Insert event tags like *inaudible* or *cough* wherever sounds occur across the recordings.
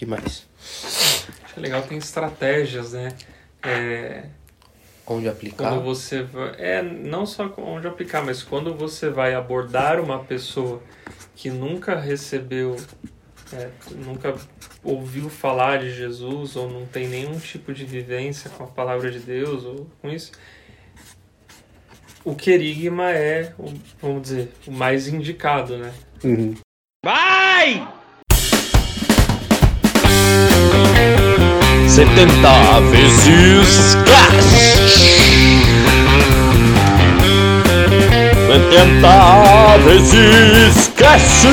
que mais? Acho que é legal, tem estratégias, né? É, Onde aplicar? quando você vai, é não só onde aplicar, mas quando você vai abordar uma pessoa que nunca recebeu, é, nunca ouviu falar de Jesus ou não tem nenhum tipo de vivência com a palavra de Deus ou com isso, o querigma é, o- vamos dizer, o mais indicado, né? Uhum. Vai! 70 vezes cash. 70 vezes cash.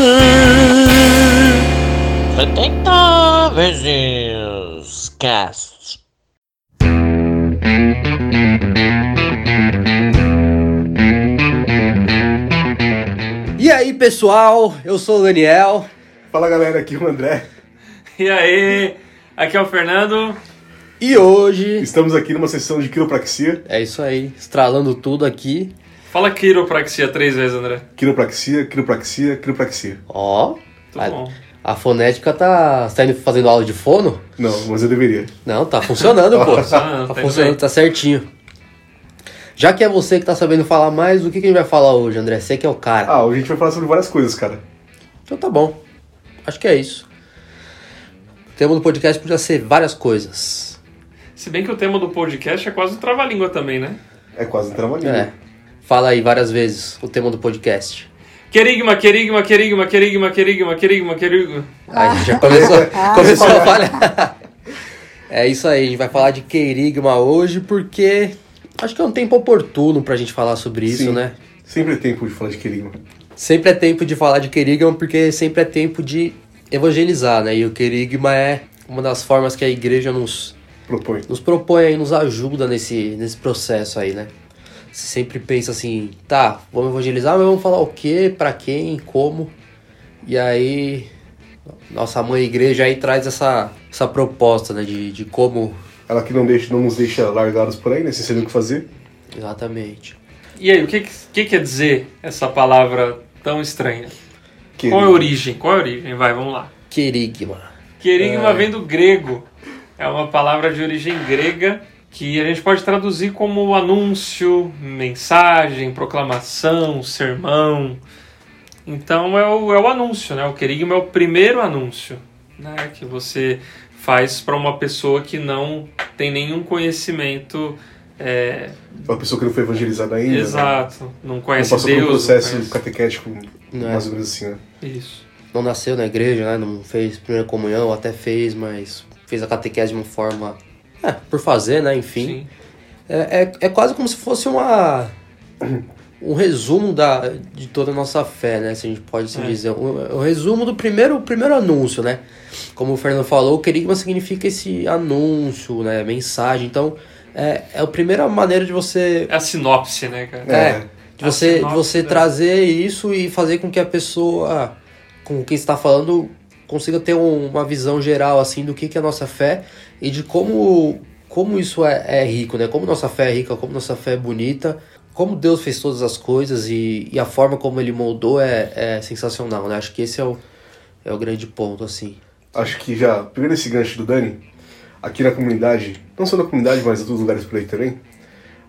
70 vezes cash. E aí, pessoal? Eu sou o Daniel. Fala galera, aqui é o André. E aí, aqui é o Fernando. E hoje. Estamos aqui numa sessão de quiropraxia. É isso aí, estralando tudo aqui. Fala quiropraxia três vezes, André. Quiropraxia, quiropraxia, quiropraxia. Ó, a, bom. a fonética tá. Você tá indo fazendo aula de fono? Não, mas eu deveria. Não, tá funcionando, pô. *laughs* funcionando, Tá tá funcionando, indo tá certinho. Já que é você que tá sabendo falar mais, o que, que a gente vai falar hoje, André? Você que é o cara. Ah, hoje a gente vai falar sobre várias coisas, cara. Então tá bom. Acho que é isso. O tema do podcast podia ser várias coisas. Se bem que o tema do podcast é quase um trava-língua também, né? É quase um trabalhinho. É. Fala aí várias vezes o tema do podcast. Querigma, querigma, querigma, querigma, querigma, querigma, querigma. Aí já começou, *laughs* começou a falhar. É isso aí, a gente vai falar de querigma hoje porque acho que é um tempo oportuno pra gente falar sobre isso, Sim. né? Sempre é tempo de falar de querigma. Sempre é tempo de falar de querigma porque sempre é tempo de evangelizar, né? E o querigma é uma das formas que a igreja nos, Propõe. nos propõe aí, nos ajuda nesse, nesse processo aí, né? Você sempre pensa assim, tá, vamos evangelizar, mas vamos falar o quê, pra quem, como. E aí, nossa mãe igreja aí traz essa, essa proposta, né, de, de como. Ela que não, deixa, não nos deixa largados por aí, né? Sem saber o que fazer. Exatamente. E aí, o que, que quer dizer essa palavra tão estranha? Querigma. Qual é a origem? Qual é a origem? Vai, vamos lá. Querigma. Querigma É. vem do grego. É uma palavra de origem grega que a gente pode traduzir como anúncio, mensagem, proclamação, sermão. Então é o, é o anúncio, né? O querigma é o primeiro anúncio né? que você faz para uma pessoa que não tem nenhum conhecimento é, Uma pessoa que não foi evangelizada ainda. né? exato, não Não conhece passou Deus. por um não processo conhece- catequético, Não é. mais ou menos assim, né? Isso. Não nasceu na igreja, né? Não fez primeira comunhão, até fez, mas fez a catequese de uma forma. É, por fazer, né? Enfim. Sim. É, é, é quase como se fosse uma um resumo da, de toda a nossa fé, né? Se a gente pode assim É. dizer. O, o resumo do primeiro, o primeiro anúncio, né? Como o Fernando falou, o querigma significa esse anúncio, né? Mensagem. Então, é, é a primeira maneira de você É a sinopse, né, cara? é, de você, de sinopse você trazer isso e fazer com que a pessoa, com quem está falando, consiga ter um- uma visão geral assim do que, que é a nossa fé e de como, como isso é, é rico, né? Como nossa fé é rica, como nossa fé é bonita, como Deus fez todas as coisas e, e a forma como Ele moldou é, é sensacional, né? Acho que esse é o, é o grande ponto, assim. Acho que já, pegando esse gancho do Dani, aqui na comunidade, não só na comunidade, mas em outros lugares por aí também,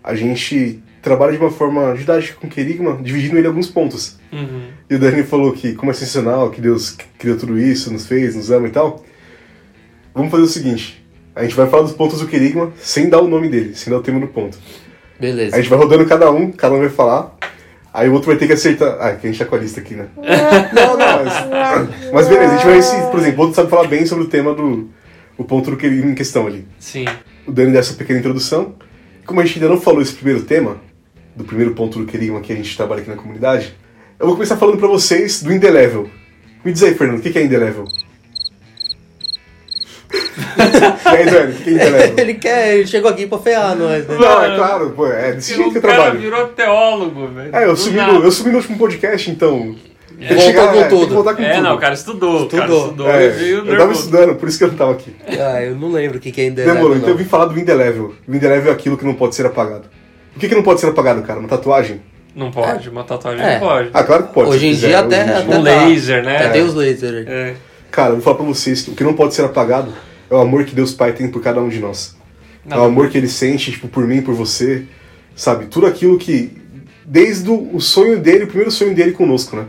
a gente trabalha de uma forma didática com querigma, dividindo ele em alguns pontos. Uhum. E o Dani falou que como é sensacional, que Deus criou tudo isso, nos fez, nos ama e tal. Vamos fazer o seguinte, a gente vai falar dos pontos do querigma sem dar o nome dele, sem dar o tema do ponto. Beleza. A gente vai rodando cada um, cada um vai falar, aí o outro vai ter que acertar... Ah, que a gente tá com a lista aqui, né? *laughs* Não, não, Mas, *laughs* mas beleza, a gente vai ver se, por exemplo, o outro sabe falar bem sobre o tema do... O ponto do querigma em questão ali. Sim. o Dani dessa pequena introdução. Como a gente ainda não falou esse primeiro tema, do primeiro ponto do querigma que a gente trabalha aqui na comunidade, eu vou começar falando pra vocês do Indelevel. Me diz aí, Fernando, o que que é Indelevel? *laughs* e aí, Dani, o que que é Indelevel? ele quer, ele chegou aqui pra ferrar nós, né? Não, é claro, pô, é desse jeito que eu o cara trabalho. virou teólogo, velho. É, eu sumi, nada. no, eu sumi no último podcast, então. Tem que chegar- com é, tem tudo. que voltar com É, tudo. não, o cara estudou. O cara Estudou. estudou É, eu tava estudando, por isso que eu não tava aqui. Ah, eu não lembro o que, que é ainda Demorou, então eu vim falar do Indelevel. O Indelevel é aquilo que não pode ser apagado. O que, que não pode ser apagado, cara? Uma tatuagem? Não pode, uma tatuagem É. não pode. Ah, claro que pode. Hoje se em quiser, dia até, dia. até Um laser, né? Até tem os lasers. É. cara, eu vou falar pra vocês o que não pode ser apagado é o amor que Deus Pai tem por cada um de nós. É o amor que ele sente, tipo, por mim, por você, sabe? Tudo aquilo que, desde o o sonho dele, o primeiro sonho dele conosco, né?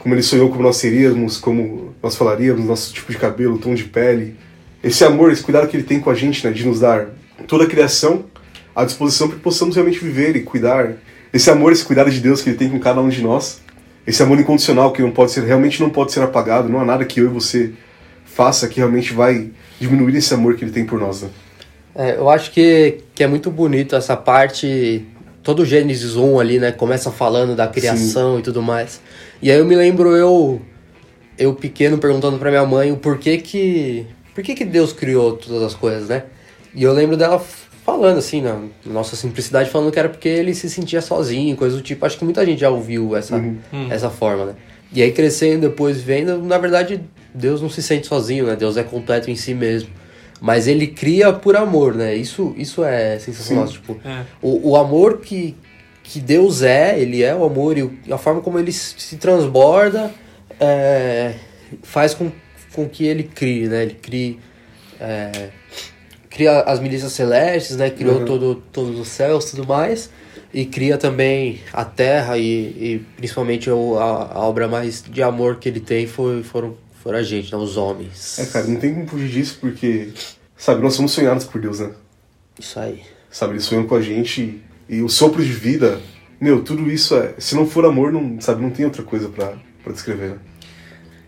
Como ele sonhou como nós seríamos, como nós falaríamos, nosso tipo de cabelo, tom de pele. Esse amor, esse cuidado que ele tem com a gente, né? De nos dar toda a criação à disposição para que possamos realmente viver e cuidar. Esse amor, esse cuidado de Deus que ele tem com cada um de nós. Esse amor incondicional que não pode ser, realmente não pode ser apagado. Não há nada que eu e você faça que realmente vai diminuir esse amor que ele tem por nós, né? É, eu acho que, que é muito bonito essa parte. Todo o Gênesis 1 ali, né? Começa falando da criação e tudo mais. E aí eu me lembro eu, eu pequeno, perguntando pra minha mãe o porquê que. Por que, que Deus criou todas as coisas, né? E eu lembro dela falando assim, na nossa simplicidade, falando que era porque ele se sentia sozinho, coisa do tipo. Acho que muita gente já ouviu essa, essa forma, né? E aí crescendo, depois vendo, na verdade, Deus não se sente sozinho, né? Deus é completo em si mesmo. Mas ele cria por amor, né? Isso, isso é sensacional. Sim. Tipo, É. o, o amor que, que Deus é, ele é o amor e a forma como ele se se transborda é, faz com, com que ele crie, né? Ele crie, é, cria as milícias celestes, né? Criou Uhum. todo, todos os céus e tudo mais. E cria também a terra e, e principalmente o- a, a obra mais de amor que ele tem foi, foram, foram a gente, né? Os homens. É, cara, não tem como fugir disso porque, sabe, nós somos sonhados por Deus, né? Isso aí. Sabe, ele sonhou com a gente e, o sopro de vida, meu, tudo isso é. Se não for amor, não, sabe, não tem outra coisa pra, pra descrever, né?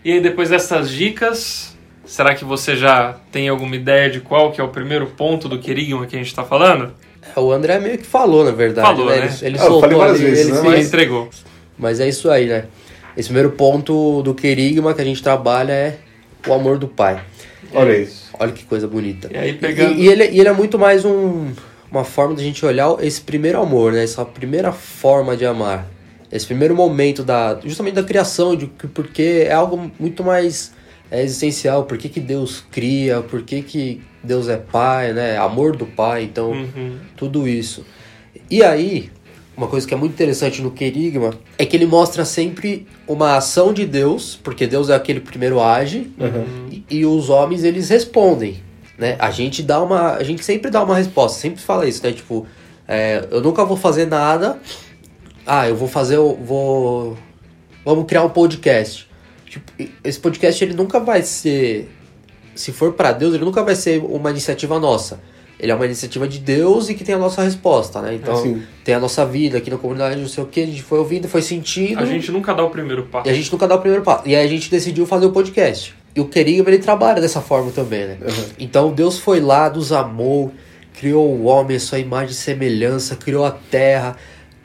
E aí, depois dessas dicas, será que você já tem alguma ideia de qual que é o primeiro ponto do querigma que a gente está falando? É, O André meio que falou, na verdade. Falou, né? né? Ele, ele Ah, eu soltou falei várias ali, vezes, ele né? Mas entregou. Mas é isso aí, né? Esse primeiro ponto do querigma que a gente trabalha é o amor do pai. Olha aí. Olha que coisa bonita. E aí, pegando- E, e ele, e ele é muito mais um, uma forma de a gente olhar esse primeiro amor, né? Essa primeira forma de amar. Esse primeiro momento da justamente da criação, de que- porque é algo muito mais é, existencial. Por que, que Deus cria? Por que, que Deus é pai, né? Amor do pai. Então, Uhum. tudo isso. E aí, uma coisa que é muito interessante no Querigma é que ele mostra sempre uma ação de Deus, porque Deus é aquele que primeiro age, e, e os homens eles respondem, né? A gente dá uma, a gente sempre dá uma resposta, sempre fala isso, né? Tipo, é, eu nunca vou fazer nada. Ah, eu vou fazer, eu vou, vamos criar um podcast. Tipo, esse podcast ele nunca vai ser, se for para Deus, ele nunca vai ser uma iniciativa nossa. Ele é uma iniciativa de Deus e que tem a nossa resposta, né? Então, Sim. tem a nossa vida aqui na comunidade, não sei o que, a gente foi ouvindo, foi sentindo. A gente nunca dá o primeiro E passo. a gente nunca dá o primeiro passo. E aí a gente decidiu fazer o podcast. E o Querigma, ele trabalha dessa forma também, né? Uhum. Então Deus foi lá, nos amou, criou o homem, a sua imagem e semelhança, criou a terra,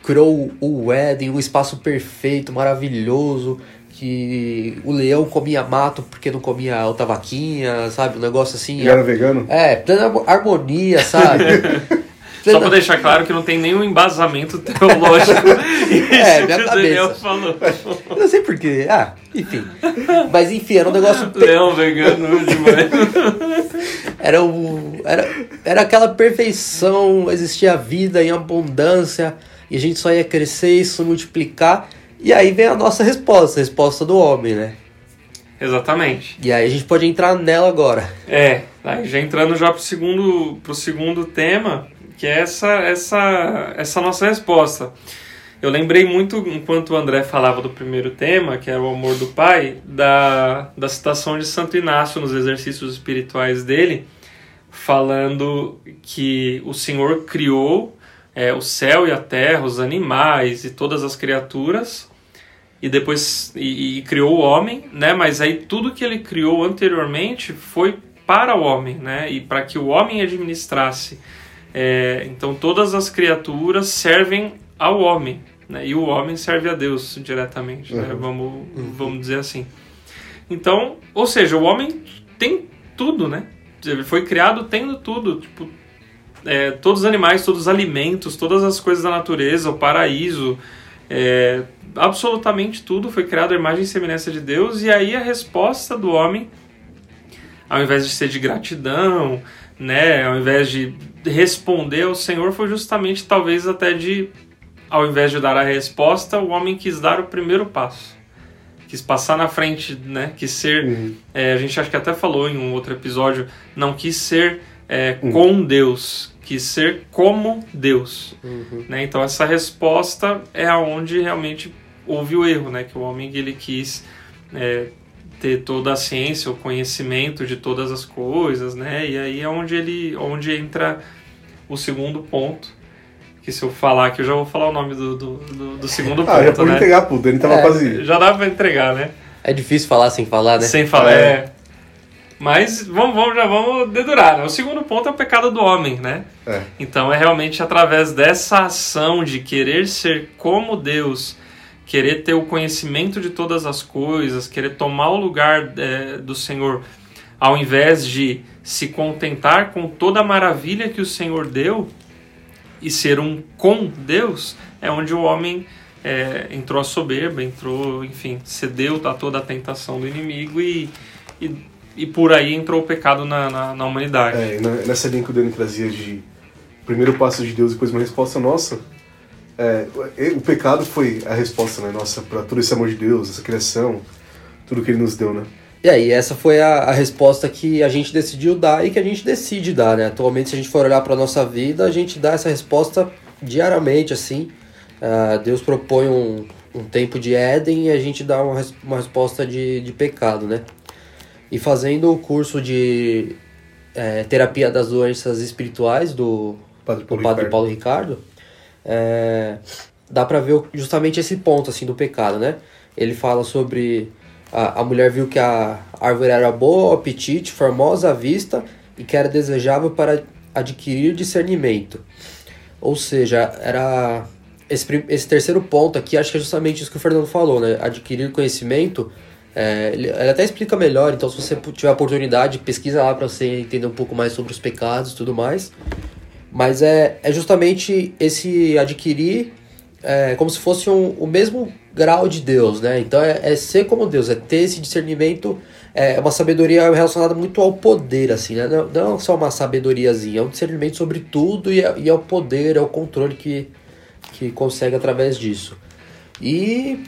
criou o Éden, um espaço perfeito, maravilhoso, que o leão comia mato porque não comia outra vaquinha, sabe? Um negócio assim. Ele era vegano? É, plena harmo- harmonia, sabe? *laughs* Só Plena- pra deixar claro que não tem nenhum embasamento teológico *laughs* É, minha que o Daniel cabeça. falou. Eu não sei porquê. Ah, enfim. Mas enfim, era um negócio *laughs* Leão vegano demais. Era, o, era, era aquela perfeição, existia vida em abundância, e a gente só ia crescer e se multiplicar. E aí vem a nossa resposta, a resposta do homem, né? Exatamente. E aí a gente pode entrar nela agora. É, aí já entrando já pro segundo, pro segundo tema, que é essa, essa, essa nossa resposta. Eu lembrei muito, enquanto o André falava do primeiro tema, que era o amor do pai, da, da citação de Santo Inácio nos exercícios espirituais dele, falando que o Senhor criou é, o céu e a terra, os animais e todas as criaturas, e depois e, e criou o homem, né? Mas aí tudo que ele criou anteriormente foi para o homem, né? E para que o homem administrasse. É, então todas as criaturas servem ao homem, né? E o homem serve a Deus diretamente, né? Vamos, vamos dizer assim. Então, ou seja, o homem tem tudo, né? Ele foi criado tendo tudo, tipo é, todos os animais, todos os alimentos, todas as coisas da natureza, o paraíso, é, absolutamente tudo foi criado à imagem e semelhança de Deus, e aí a resposta do homem, ao invés de ser de gratidão, né, ao invés de responder ao Senhor, foi justamente talvez até de, ao invés de dar a resposta, o homem quis dar o primeiro passo. quis passar na frente, né? Quis ser. Uhum. é, a gente acho que até falou em um outro episódio, não quis ser é, com Deus, quis ser como Deus. Uhum. Né? Então essa resposta é aonde realmente houve o erro, né? Que o homem ele quis é, ter toda a ciência, o conhecimento de todas as coisas, né? E aí é onde ele, onde entra o segundo ponto. Que se eu falar que eu já vou falar o nome do, do, do- do segundo *laughs* Ah, já ponto, pode né? entregar, pô. Dani tava É, quase. Já dá pra entregar, né? É difícil falar sem falar, né? Sem falar. É. É. Mas vamos, vamos, já vamos dedurar. Né? O segundo ponto é o pecado do homem, né? É. Então é realmente através dessa ação de querer ser como Deus, querer ter o conhecimento de todas as coisas, querer tomar o lugar é, do Senhor, ao invés de se contentar com toda a maravilha que o Senhor deu e ser um com Deus, é onde o homem é, entrou a soberba, entrou, enfim, cedeu a toda a tentação do inimigo e, e, e por aí entrou o pecado na, na, na humanidade. É, na- nessa linha que o Dani trazia de primeiro passo de Deus e depois uma resposta nossa, é, o- pecado foi a resposta, né, nossa, para todo esse amor de Deus, essa criação, tudo que ele nos deu, né? E aí, essa foi a, a resposta que a gente decidiu dar e que a gente decide dar, né? Atualmente, se a gente for olhar para nossa vida, a gente dá essa resposta diariamente, assim. Ah, Deus propõe um, um tempo de Éden e a gente dá uma, uma resposta de, de pecado, né? E fazendo o curso de eh, terapia das doenças espirituais do, Padre do Paulo Padre Ricardo. Paulo Ricardo, é, dá pra ver justamente esse ponto assim do pecado, né? Ele fala sobre a, a mulher viu que a árvore era boa, apetite, formosa à vista e que era desejável para adquirir discernimento. Ou seja, era esse, esse terceiro ponto aqui, acho que é justamente isso que o Fernando falou, né? Adquirir conhecimento. É, ele até explica melhor, então se você tiver oportunidade, pesquisa lá para você entender um pouco mais sobre os pecados e tudo mais. Mas é, é justamente esse adquirir é, como se fosse um, o mesmo grau de Deus, né? Então é, é ser como Deus, é ter esse discernimento, é uma sabedoria relacionada muito ao poder, assim, né? Não, não só uma sabedoriazinha, é um discernimento sobre tudo e é, e é o poder, é o controle que, que consegue através disso. E,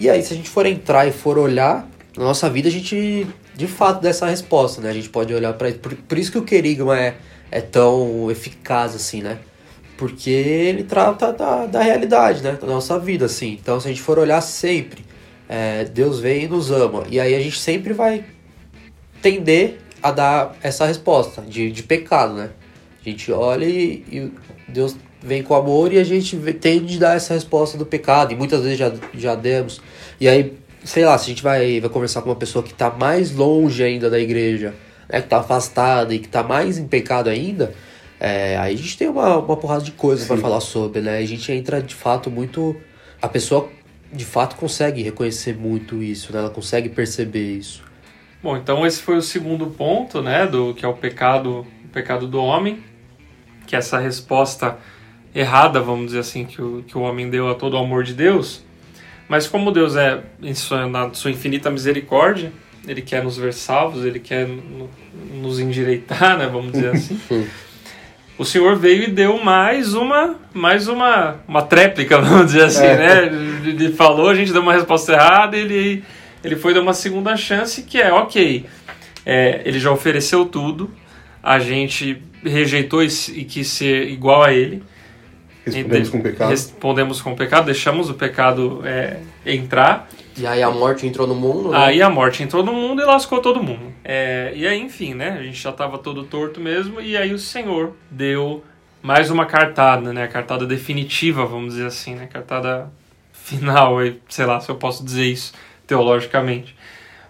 e aí, se a gente for entrar e for olhar na nossa vida, a gente de fato dá essa resposta, né? A gente pode olhar para por, por isso que o querigma é, é tão eficaz assim, né? Porque ele trata da, da realidade, né? Da nossa vida, assim. Então, se a gente for olhar sempre, é, Deus vem e nos ama. E aí a gente sempre vai tender a dar essa resposta de, de pecado, né? A gente olha e, e Deus vem com amor e a gente tende a dar essa resposta do pecado. E muitas vezes já, já demos. E aí, sei lá, se a gente vai, vai conversar com uma pessoa que está mais longe ainda da igreja, né? Que está afastada e que está mais em pecado ainda, é, aí a gente tem uma, uma porrada de coisas para falar sobre, né? A gente entra de fato muito. A pessoa de fato consegue reconhecer muito isso, né? Ela consegue perceber isso. Bom, então esse foi o segundo ponto, né, do que é o pecado, o pecado do homem, que é essa resposta errada, vamos dizer assim, que o, que o homem deu a todo o amor de Deus. Mas como Deus é em sua, na sua infinita misericórdia, ele quer nos ver salvos, ele quer no- nos endireitar, né, vamos dizer assim. *laughs* O Senhor veio e deu mais uma, mais uma, uma tréplica, *laughs* vamos dizer assim, É. né? Ele falou, a gente deu uma resposta errada, ele, ele foi dar uma segunda chance que é, ok, é, ele já ofereceu tudo, a gente rejeitou e, e quis ser igual a ele. Respondemos com pecado. Respondemos com pecado, deixamos o pecado é, entrar. E aí a morte entrou no mundo, né? Aí a morte entrou no mundo e lascou todo mundo. É, e aí, enfim, né? A gente já tava todo torto mesmo. E aí o Senhor deu mais uma cartada, né? A cartada definitiva, vamos dizer assim, né? Cartada final, sei lá se eu posso dizer isso teologicamente.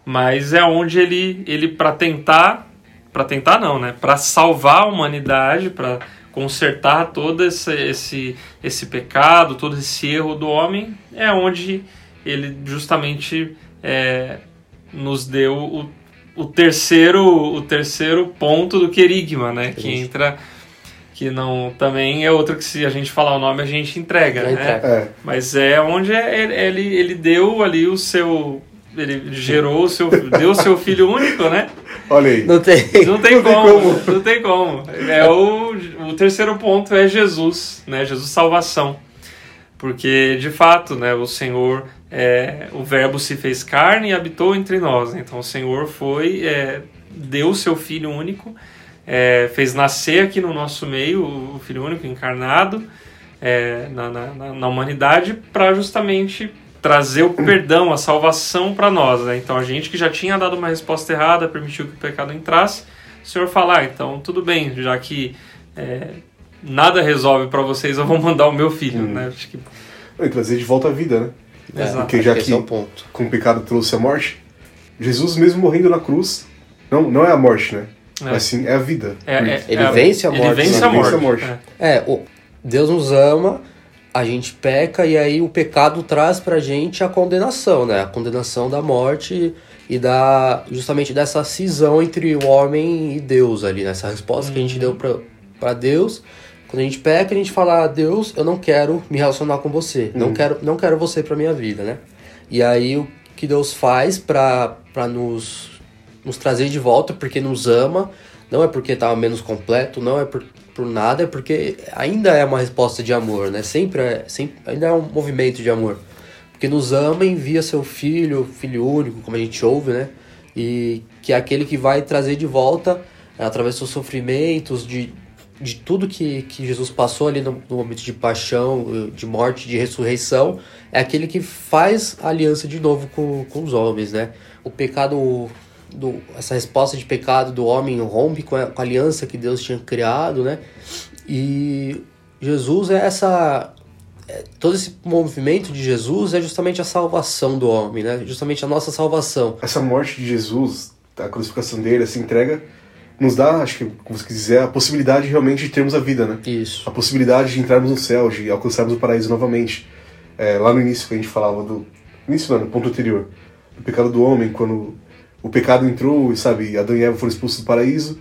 Mas é onde ele, ele para tentar, para tentar não, né? Para salvar a humanidade, para consertar todo esse, esse, esse pecado, todo esse erro do homem, é onde ele justamente é, nos deu o, o terceiro o terceiro ponto do querigma, né? Que entra que não também é outro que se a gente falar o nome a gente entrega, né? entrega. É, Mas é onde ele, ele, ele deu ali o seu ele gerou o seu deu o seu filho único, né? Olha aí. Não tem. Não tem, Não tem como, como. não tem como. É o, o terceiro ponto é Jesus, né? Jesus salvação. Porque de fato, né, o Senhor é, o Verbo se fez carne e habitou entre nós. Então o Senhor foi, é, deu o seu Filho único, é, fez nascer aqui no nosso meio o Filho único encarnado é, na, na, na humanidade para justamente trazer o perdão, a salvação para nós. Né? Então a gente que já tinha dado uma resposta errada, permitiu que o pecado entrasse, o Senhor falar, ah, então tudo bem, já que é, nada resolve para vocês, eu vou mandar o meu filho, Hum. né? Acho que E trazer de volta a vida, né? É, Exato. Porque já que é o ponto. com o pecado trouxe a morte, Jesus mesmo morrendo na cruz, não, não é a morte, né? É. Mas sim é a vida. é, é- Ele é- vence a Ele morte, vence né? a morte. Vence a morte. é. É, o, Deus nos ama, a gente peca e aí o pecado traz pra gente a condenação, né? A condenação da morte e da justamente dessa cisão entre o homem e Deus ali, nessa resposta que a gente deu pra, pra Deus. Quando a gente peca, a gente fala: "Ah, "Deus, eu não quero me relacionar com você. Não quero, não quero você pra minha vida", né? E aí o que Deus faz pra para nos nos trazer de volta porque nos ama, não é porque tá menos completo, não é por, por nada, é porque ainda é uma resposta de amor, né? Sempre é, sempre, ainda é um movimento de amor. Porque nos ama, envia seu filho, filho único, como a gente ouve, né? E que é aquele que vai trazer de volta, eh, através dos sofrimentos, de, de tudo que, que Jesus passou ali no, no momento de paixão, de morte, de ressurreição, é aquele que faz aliança de novo com, com os homens, né? O pecado, do, essa resposta de pecado do homem rompe com a, com a aliança que Deus tinha criado, né? E Jesus é essa. é- todo esse movimento de Jesus é justamente a salvação do homem, né? Justamente a nossa salvação. Essa morte de Jesus, a crucificação dele, essa entrega, nos dá, acho que, como você quiser, a possibilidade realmente de termos a vida, né? Isso. a possibilidade de entrarmos no céu, de alcançarmos o paraíso novamente. É, lá no início que a gente falava do. Início não, no ponto anterior. Do pecado do homem, quando o pecado entrou e, sabe, Adão e Eva foram expulsos do paraíso.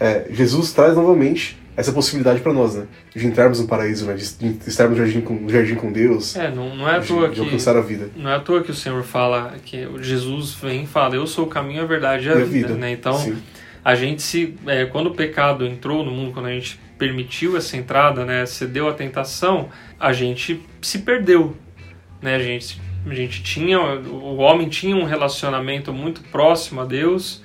é, Jesus traz novamente essa possibilidade para nós, né? De entrarmos no paraíso, né? De, de estarmos no jardim com, no jardim com Deus. É, não, não é à de, toa de que alcançar a vida. não é à toa que o Senhor fala que Jesus vem e fala eu sou o caminho, a verdade e a, E vida, vida, né? Então sim. a gente se é, quando o pecado entrou no mundo, quando a gente permitiu essa entrada, né, cedeu à tentação, a gente se perdeu, né? A gente a gente tinha o homem tinha um relacionamento muito próximo a Deus.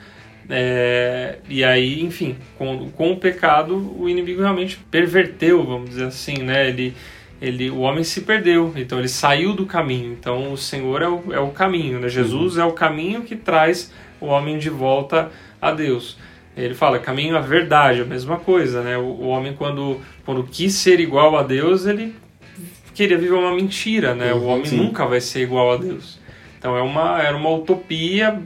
é, e aí, enfim, com, com o pecado, o inimigo realmente perverteu, vamos dizer assim, né? Ele, ele, o homem se perdeu, então ele saiu do caminho. Então o Senhor é o, é o caminho, né? Jesus é o caminho que traz o homem de volta a Deus. Ele fala caminho à verdade, a mesma coisa, né? O, o homem quando, quando quis ser igual a Deus, ele queria viver uma mentira, né? o Uhum, homem sim. nunca vai ser igual a Deus. Então é uma, era uma utopia,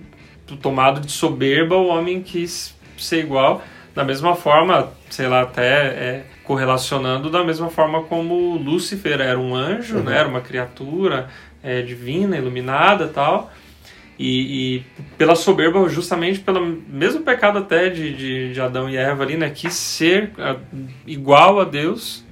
tomado de soberba, o homem quis ser igual. Da mesma forma, sei lá, até é, correlacionando da mesma forma como Lúcifer era um anjo, Uhum. né? Era uma criatura é, divina, iluminada tal. E, e pela soberba, justamente pelo mesmo pecado até de, de, de Adão e Eva ali, né? Quis ser igual a Deus,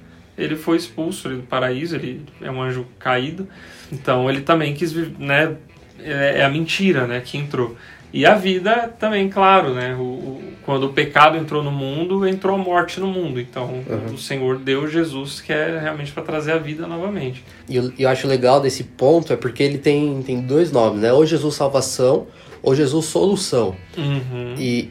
ele foi expulso do paraíso, ele é um anjo caído. Então ele também quis, né? É é a mentira, né? Que entrou. E a vida também, claro, né? O, o- quando o pecado entrou no mundo, entrou a morte no mundo. Então Uhum. o Senhor deu Jesus, que é realmente para trazer a vida novamente. E eu, eu acho legal desse ponto é porque ele tem, tem dois nomes, né? Ou Jesus Salvação, ou Jesus Solução. Uhum. E,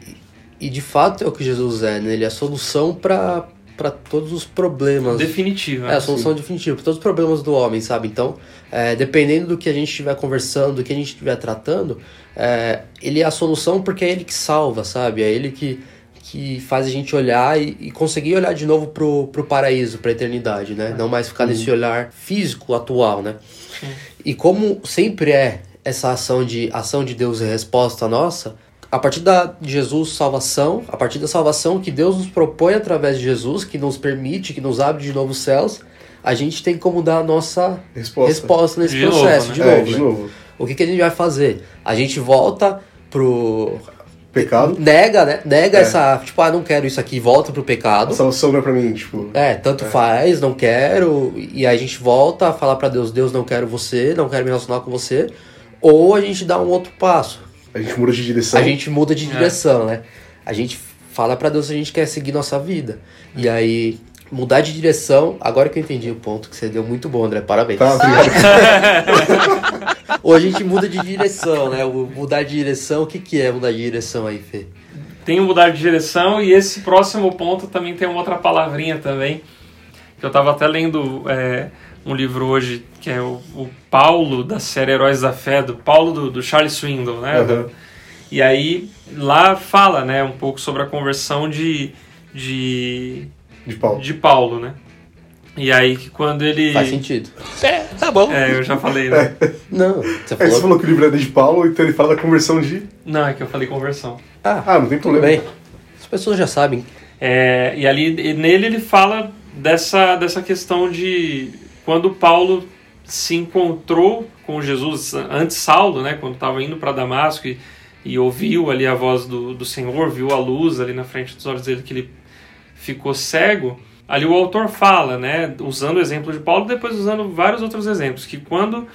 e de fato é o que Jesus é, né? Ele é a solução para todos os problemas. Definitiva. É a solução definitiva para todos os problemas do homem, sabe? Então, é, dependendo do que a gente estiver conversando, do que a gente estiver tratando, é, ele é a solução porque é ele que salva, sabe? É ele que, que faz a gente olhar e, e conseguir olhar de novo pro, pro paraíso, pra eternidade, né? Não mais ficar nesse olhar físico atual, né? E como sempre é essa ação de ação de Deus e resposta nossa, a partir da de Jesus salvação, a partir da salvação que Deus nos propõe através de Jesus, que nos permite, que nos abre de novo os céus, a gente tem como dar a nossa Resposta. resposta nesse De novo, processo, né? de, é, novo, de né? novo. O que, que a gente vai fazer? A gente volta pro. Pecado. Nega, né? Nega É. essa. Tipo, ah, não quero isso aqui, volta pro pecado. A salvação não é pra mim, tipo. É, tanto faz, não quero. E aí a gente volta a falar pra Deus: Deus, não quero você, não quero me relacionar com você. Ou a gente dá um outro passo. A gente muda de direção. A gente muda de É. direção, né? A gente fala pra Deus se a gente quer seguir nossa vida. E aí, mudar de direção. Agora que eu entendi o ponto que você deu muito bom, André. Parabéns. Tá. Ou *laughs* a gente muda de direção, né? O mudar de direção, o que, que é mudar de direção aí, Fê? Tem o mudar de direção e esse próximo ponto também tem uma outra palavrinha também. Que eu tava até lendo é, um livro hoje que é o, o Paulo da série Heróis da Fé, do Paulo do, do Charles Swindoll, né? Aham. E aí lá fala, né, um pouco sobre a conversão de, de, De pau. de Paulo, né? E aí que quando ele. Faz sentido. É, tá bom. É, eu já falei, né? *laughs* Não, você Aí você falou. falou que o livro é de Paulo, então ele fala da conversão de. Não, é que eu falei conversão. Ah, Ah, não tem tudo problema. bem. As pessoas já sabem. É, e ali e nele ele fala dessa, dessa questão de quando Paulo se encontrou com Jesus, antes Saulo, né, quando estava indo para Damasco e, e ouviu ali a voz do, do Senhor, viu a luz ali na frente dos olhos dele que ele ficou cego. Ali o autor fala, né, usando o exemplo de Paulo, depois usando vários outros exemplos, que quando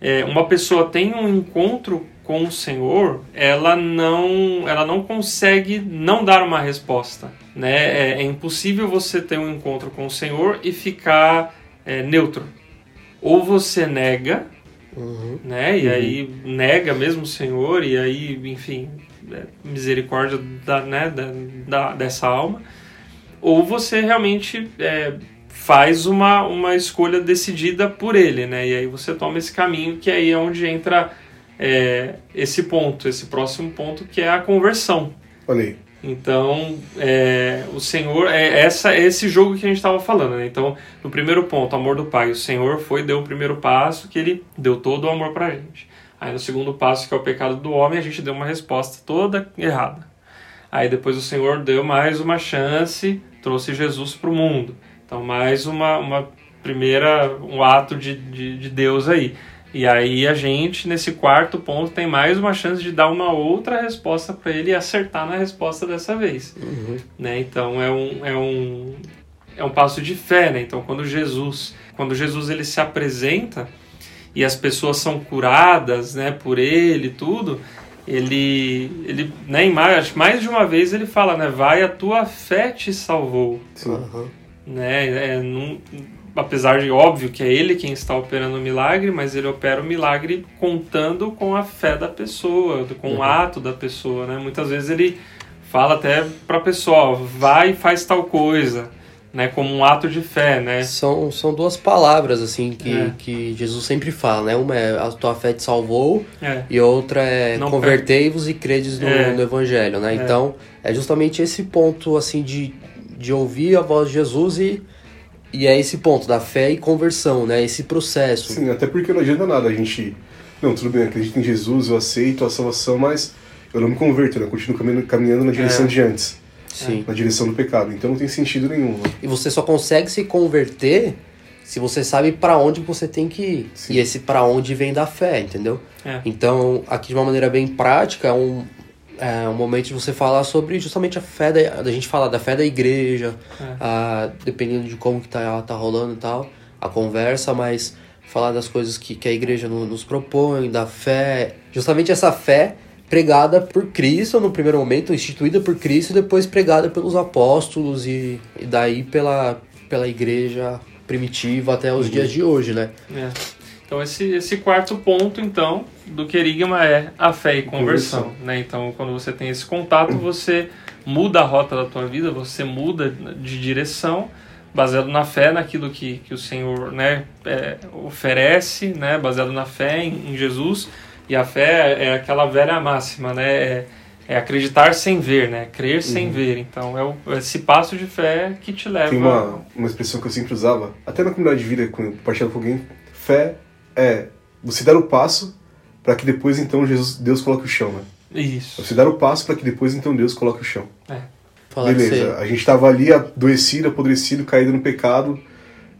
é, uma pessoa tem um encontro com o Senhor, ela não, ela não consegue não dar uma resposta. Né? É, é impossível você ter um encontro com o Senhor e ficar é, neutro. Ou você nega, Uhum. né? E aí nega mesmo o Senhor, e aí, enfim, é, misericórdia da, né, da, da- dessa alma. Ou você realmente é, faz uma, uma escolha decidida por ele, né? E aí você toma esse caminho, que aí é onde entra é, esse ponto, esse próximo ponto, que é a conversão. Olha aí. Então, é, o Senhor, é essa, é esse jogo que a gente estava falando. Né? Então, no primeiro ponto, amor do Pai, o Senhor foi deu o primeiro passo, que ele deu todo o amor para a gente. Aí, no segundo passo, que é o pecado do homem, a gente deu uma resposta toda errada. Aí, depois, o Senhor deu mais uma chance, trouxe Jesus para o mundo. Então, mais uma, uma primeira, um ato de, de, de Deus aí. E aí a gente, nesse quarto ponto, tem mais uma chance de dar uma outra resposta para ele e acertar na resposta dessa vez. Né? Então é um, é, um, é um passo de fé. Né? Então quando Jesus, quando Jesus ele se apresenta e as pessoas são curadas né, por ele e tudo, ele, ele né, mais, mais de uma vez ele fala, né, vai a tua fé te salvou. Aham. né? É, não- apesar de óbvio que é ele quem está operando o milagre, mas ele opera o milagre contando com a fé da pessoa, com o ato da pessoa, né? Muitas vezes ele fala até para a pessoa, vai e faz tal coisa, né? Como um ato de fé, né? São, são duas palavras, assim, que, É. que Jesus sempre fala, né? Uma é a tua fé te salvou É, e outra é convertei-vos e credes no, É. no Evangelho, né? Então, é justamente esse ponto, assim, de, de ouvir a voz de Jesus e, e é esse ponto da fé e conversão, né? Esse processo. Sim, até porque não adianta nada a gente. Não, tudo bem, eu acredito em Jesus, eu aceito a salvação, mas eu não me converto, né? Eu continuo caminhando, caminhando na direção É. de antes, Sim. na direção do pecado. Então não tem sentido nenhum. Né? E você só consegue se converter se você sabe pra onde você tem que ir. Sim. E esse pra onde vem da fé, entendeu? É. Então, aqui de uma maneira bem prática, é um, é um momento de você falar sobre justamente a fé da, da gente falar da fé da igreja, É. a- dependendo de como que tá, tá rolando e tal, a conversa, mas falar das coisas que, que a igreja no- nos propõe, da fé, justamente essa fé pregada por Cristo no primeiro momento, instituída por Cristo e depois pregada pelos apóstolos e, e daí pela, pela igreja primitiva até os dias de hoje, né? É. Então esse, esse quarto ponto, então, do querigma é a fé e conversão, né? Então, quando você tem esse contato, você muda a rota da tua vida, você muda de direção, baseado na fé, naquilo que, que o Senhor né, é, oferece, né? Baseado na fé em, em Jesus. E a fé é aquela velha máxima, né? É, é acreditar sem ver, né? Crer sem ver. Então, é o, esse passo de fé que te leva... Tem uma, uma expressão que eu sempre usava, até na comunidade de vida, quando eu compartilhava com alguém: fé é você dar o passo para que depois então Jesus, Deus coloque o chão, né? Isso. Você dar o passo para que depois então Deus coloque o chão. É. Falar Beleza, você- a gente tava ali adoecido, apodrecido, caído no pecado.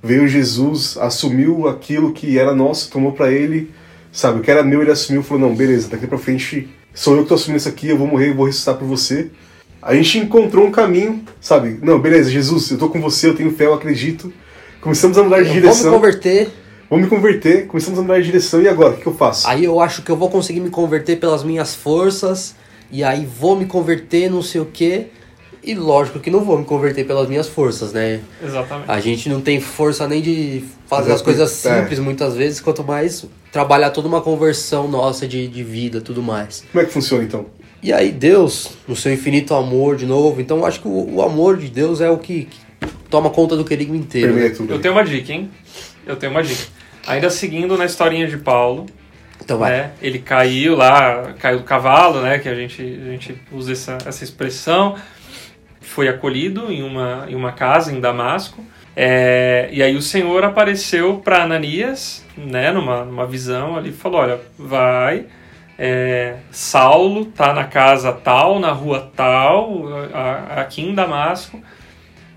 Veio Jesus, assumiu aquilo que era nosso, tomou pra ele, sabe? O que era meu, ele assumiu e falou: Não, beleza, daqui pra frente sou eu que tô assumindo isso aqui, eu vou morrer, eu vou ressuscitar por você. A gente encontrou um caminho, sabe? Não, beleza, Jesus, eu tô com você, eu tenho fé, eu acredito. Começamos a mudar de Eu direção. converter. Vou me converter, começamos a mudar de direção, e agora? O que, eu faço? Aí eu acho que eu vou conseguir me converter pelas minhas forças. E aí vou me converter, não sei o quê. E lógico que não vou me converter pelas minhas forças, né? Exatamente. A gente não tem força nem de fazer é as coisas é. simples muitas vezes, quanto mais trabalhar toda uma conversão nossa de, de vida tudo mais. Como é que funciona então? E aí Deus, no seu infinito amor de novo, então eu acho que o, o amor de Deus é o que, que toma conta do querigma inteiro. Né? Eu tenho uma dica, hein? Eu tenho uma dica. Ainda seguindo na historinha de Paulo, Então vai. né? Ele caiu lá, caiu do cavalo, né? Que a gente, a gente usa essa, essa expressão. Foi acolhido em uma, em uma casa em Damasco. É, e aí o Senhor apareceu para Ananias, né? Numa, numa visão ali, e falou: Olha, vai. é, Saulo tá na casa tal, na rua tal, a- a- aqui em Damasco.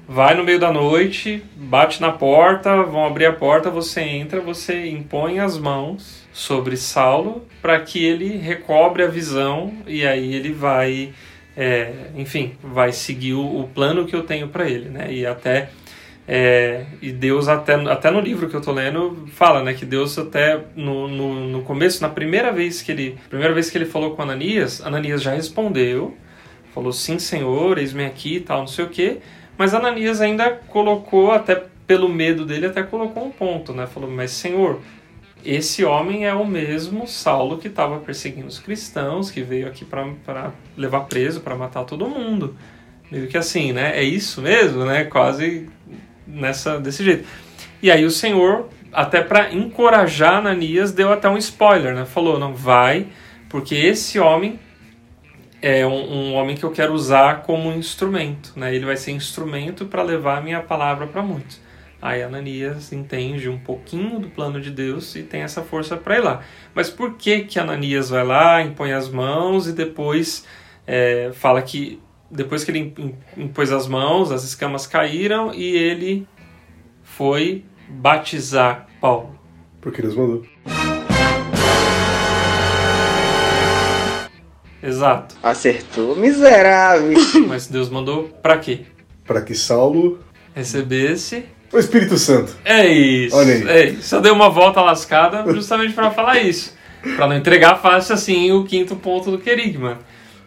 Vai no meio da noite, bate na porta, vão abrir a porta, você entra, você impõe as mãos sobre Saulo para que ele recobre a visão e aí ele vai, é, enfim, vai seguir o, o plano que eu tenho para ele, né? E até é, e Deus até, até no livro que eu tô lendo fala, né, que Deus até no, no, no começo, na primeira vez que ele, primeira vez que ele falou com Ananias, Ananias já respondeu, falou sim, Senhor, eis-me aqui, tal, não sei o quê. Mas Ananias ainda colocou, até pelo medo dele, até colocou um ponto, né? Falou, mas Senhor, esse homem é o mesmo Saulo que estava perseguindo os cristãos, que veio aqui para levar preso, para matar todo mundo. Meio que assim, né? É isso mesmo, né? Quase nessa desse jeito. E aí o Senhor, até para encorajar Ananias, deu até um spoiler, né? Falou, não vai, porque esse homem é um, um homem que eu quero usar como instrumento, né? Ele vai ser instrumento para levar a minha palavra para muitos. Aí Ananias entende um pouquinho do plano de Deus e tem essa força para ir lá. Mas por que que Ananias vai lá, impõe as mãos e depois é, fala que depois que ele im- impôs as mãos, as escamas caíram e ele foi batizar Paulo? Porque Deus mandou. Exato. Acertou, miserável. *laughs* Mas Deus mandou para quê? Para que Saulo. Recebesse O Espírito Santo. É isso. Olha aí. É isso. Eu dei uma volta lascada justamente para falar isso. Para não entregar fácil assim o quinto ponto do querigma.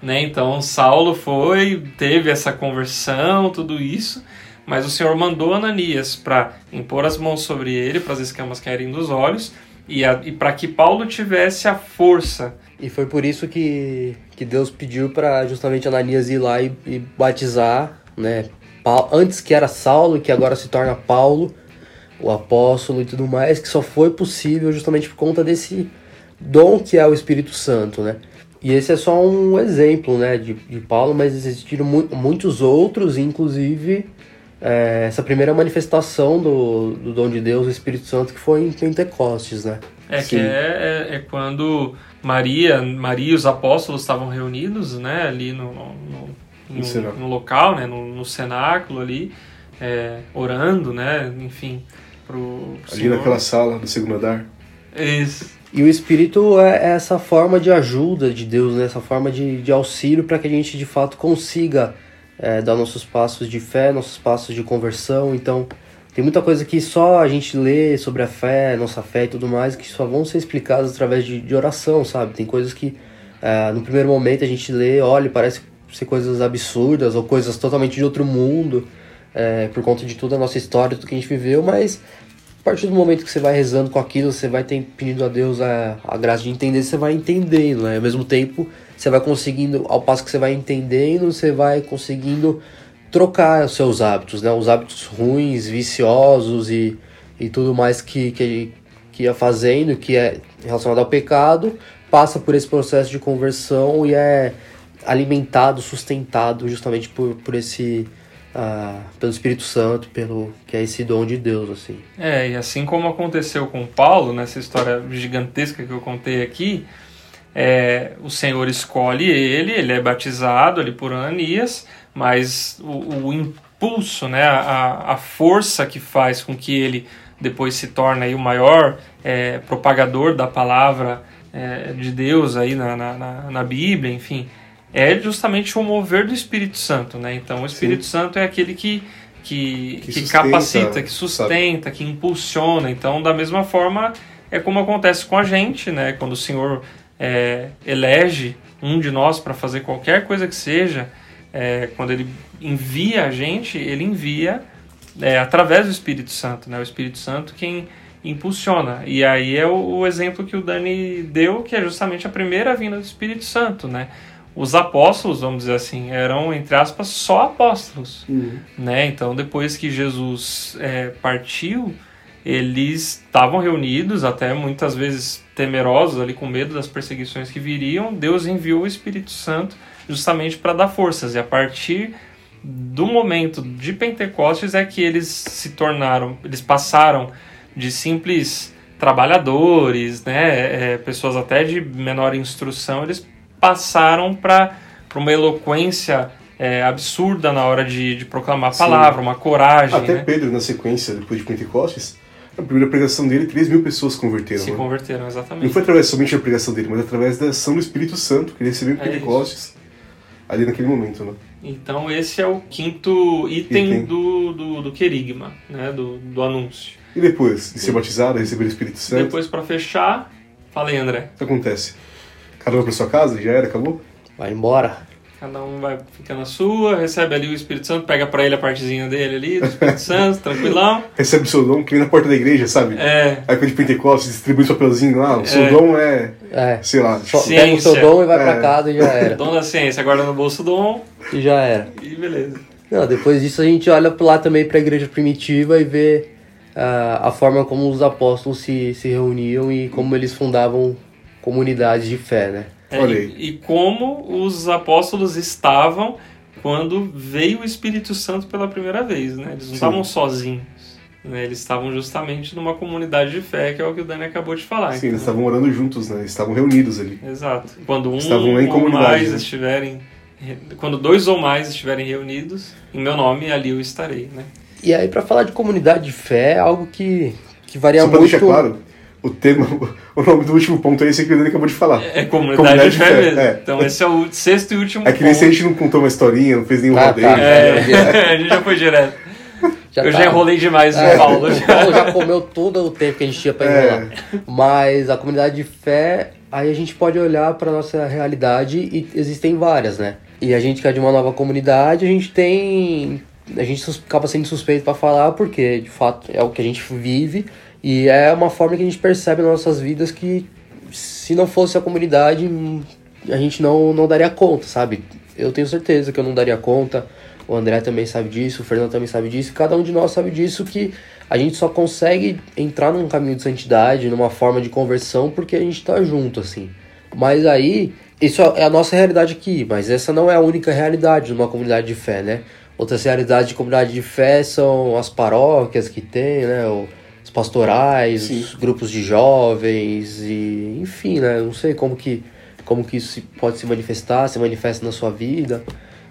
Né? Então Saulo foi, teve essa conversão, tudo isso, mas o Senhor mandou Ananias para impor as mãos sobre ele, para as escamas caírem dos olhos, e, a- e para que Paulo tivesse a força. E foi por isso que, que Deus pediu para justamente Ananias ir lá e, e batizar, né? Pa- Antes que era Saulo, que agora se torna Paulo, o apóstolo e tudo mais, que só foi possível justamente por conta desse dom que é o Espírito Santo, né? E esse é só um exemplo, né, de, de Paulo, mas existiram mu muitos outros, inclusive é, essa primeira manifestação do, do dom de Deus, o Espírito Santo, que foi em Pentecostes, né? É Sim. que é, é, é quando Maria, Maria e os apóstolos estavam reunidos, né, ali no, no, no- No local, né, no, no cenáculo ali, é, orando, né, enfim, pro, pro Ali Senhor. naquela sala do segundo andar. Isso. E o Espírito é essa forma de ajuda de Deus, né? essa forma de, de auxílio para que a gente de fato consiga é, dar nossos passos de fé, nossos passos de conversão. Então, tem muita coisa que só a gente lê sobre a fé, nossa fé e tudo mais, que só vão ser explicadas através de, de oração, sabe? Tem coisas que é, no primeiro momento a gente lê, olha, parece ser coisas absurdas ou coisas totalmente de outro mundo, é, por conta de toda a nossa história, tudo que a gente viveu, mas a partir do momento que você vai rezando com aquilo, você vai ter, a Deus a, a graça de entender, você vai entendendo, né? Ao mesmo tempo, você vai conseguindo, ao passo que você vai entendendo, você vai conseguindo trocar os seus hábitos, né? Os hábitos ruins, viciosos e, e tudo mais que, que, que ia fazendo, que é relacionado ao pecado, passa por esse processo de conversão e é alimentado, sustentado justamente por, por esse... ah, pelo Espírito Santo, pelo que é esse dom de Deus, assim. É, e assim como aconteceu com Paulo, nessa história gigantesca que eu contei aqui, é, o Senhor escolhe ele, ele é batizado ali por Ananias, mas o, o impulso, né, a, a força que faz com que ele depois se torne aí o maior é, propagador da palavra é, de Deus aí na, na, na, Bíblia, enfim, é justamente o mover do Espírito Santo, né? Então o Espírito Santo é aquele que que, Que que sustenta, capacita, que sabe? sustenta, que impulsiona. Então, da mesma forma, é como acontece com a gente, né? Quando o Senhor é, elege um de nós para fazer qualquer coisa que seja, é, quando ele envia a gente, ele envia é, através do Espírito Santo, né? O Espírito Santo quem impulsiona. E aí é o, o exemplo que o Dani deu, que é justamente a primeira vinda do Espírito Santo, né? Os apóstolos, vamos dizer assim, eram, entre aspas, só apóstolos. Né? Então, depois que Jesus é, partiu, eles estavam reunidos, até muitas vezes temerosos, ali com medo das perseguições que viriam. Deus enviou o Espírito Santo justamente para dar forças. E a partir do momento de Pentecostes é que eles se tornaram, eles passaram de simples trabalhadores, né, é, pessoas até de menor instrução, eles passaram para uma eloquência é, absurda na hora de, de proclamar a Sim. palavra, uma coragem. Até né? Pedro, na sequência, depois de Pentecostes, a primeira pregação dele, 3 mil pessoas se converteram. Se né? converteram, Não exatamente. foi através somente da pregação dele, mas através da ação do Espírito Santo que ele recebeu em É Pentecostes, ali naquele momento, né? Então esse é o quinto item, Item. Do, do, do querigma, né, do, do anúncio. E depois de ser batizado, receber o Espírito Santo, Depois, para fechar, falei, André. o que acontece? Cada um pra sua casa, já era, acabou? Vai embora. Cada um vai ficar na sua, recebe ali o Espírito Santo, pega pra ele a partezinha dele ali, do Espírito Santo, *laughs* tranquilão. Recebe o seu dom, que vem na porta da igreja, sabe? É, Aí quando de Pentecostes, distribui o papelzinho lá, o seu É. dom é, É. sei lá, Só Ciência. pega o seu dom e vai pra É. casa e já *laughs* era. dom da ciência, guarda no bolso o dom E já era. e beleza. Não, depois disso a gente olha lá também para a igreja primitiva e vê ah, a forma como os apóstolos se, se reuniam e como eles fundavam comunidades de fé, né? É, Olha e, aí. e como os apóstolos estavam quando veio o Espírito Santo pela primeira vez, né? Eles não Sim. estavam sozinhos. Né? Eles estavam justamente numa comunidade de fé, que é o que o Dani acabou de falar. sim, eles Então, estavam orando juntos, né? Eles estavam reunidos ali. Exato. Quando um Estavam em ou mais né? estiverem. Quando dois ou mais estiverem reunidos, em meu nome, ali eu estarei, né? E aí para falar de comunidade de fé é algo que, que varia Só pra muito. deixar claro, o tema, *laughs* o nome do último ponto é esse que o Dani acabou de falar. É comunidade, Comunidade de fé, fé, mesmo. é. Então esse é o sexto e último É que nem ponto. se a gente não contou uma historinha, não fez nenhum Ah, rodeio. tá. É, *laughs* a gente já foi direto. *laughs* eu tá. já enrolei demais É, o Paulo. o Paulo já comeu todo o tempo que a gente tinha pra É. enrolar. Mas a comunidade de fé, aí a gente pode olhar pra nossa realidade e existem várias, né? E a gente que é de uma nova comunidade, a gente tem. A gente acaba sendo suspeito pra falar, porque de fato é o que a gente vive e é uma forma que a gente percebe nas nossas vidas que se não fosse a comunidade, a gente não, não daria conta, sabe? Eu tenho certeza que eu não daria conta. O André também sabe disso, o Fernando também sabe disso, cada um de nós sabe disso que a gente só consegue entrar num caminho de santidade, numa forma de conversão, porque a gente tá junto, assim. Mas aí, isso é a nossa realidade aqui, mas essa não é a única realidade de uma comunidade de fé, né? Outras realidades de comunidade de fé são as paróquias que tem, né? O- Os pastorais, Sim. os grupos de jovens e enfim, né? Eu não sei como que como que isso pode se manifestar, se manifesta na sua vida,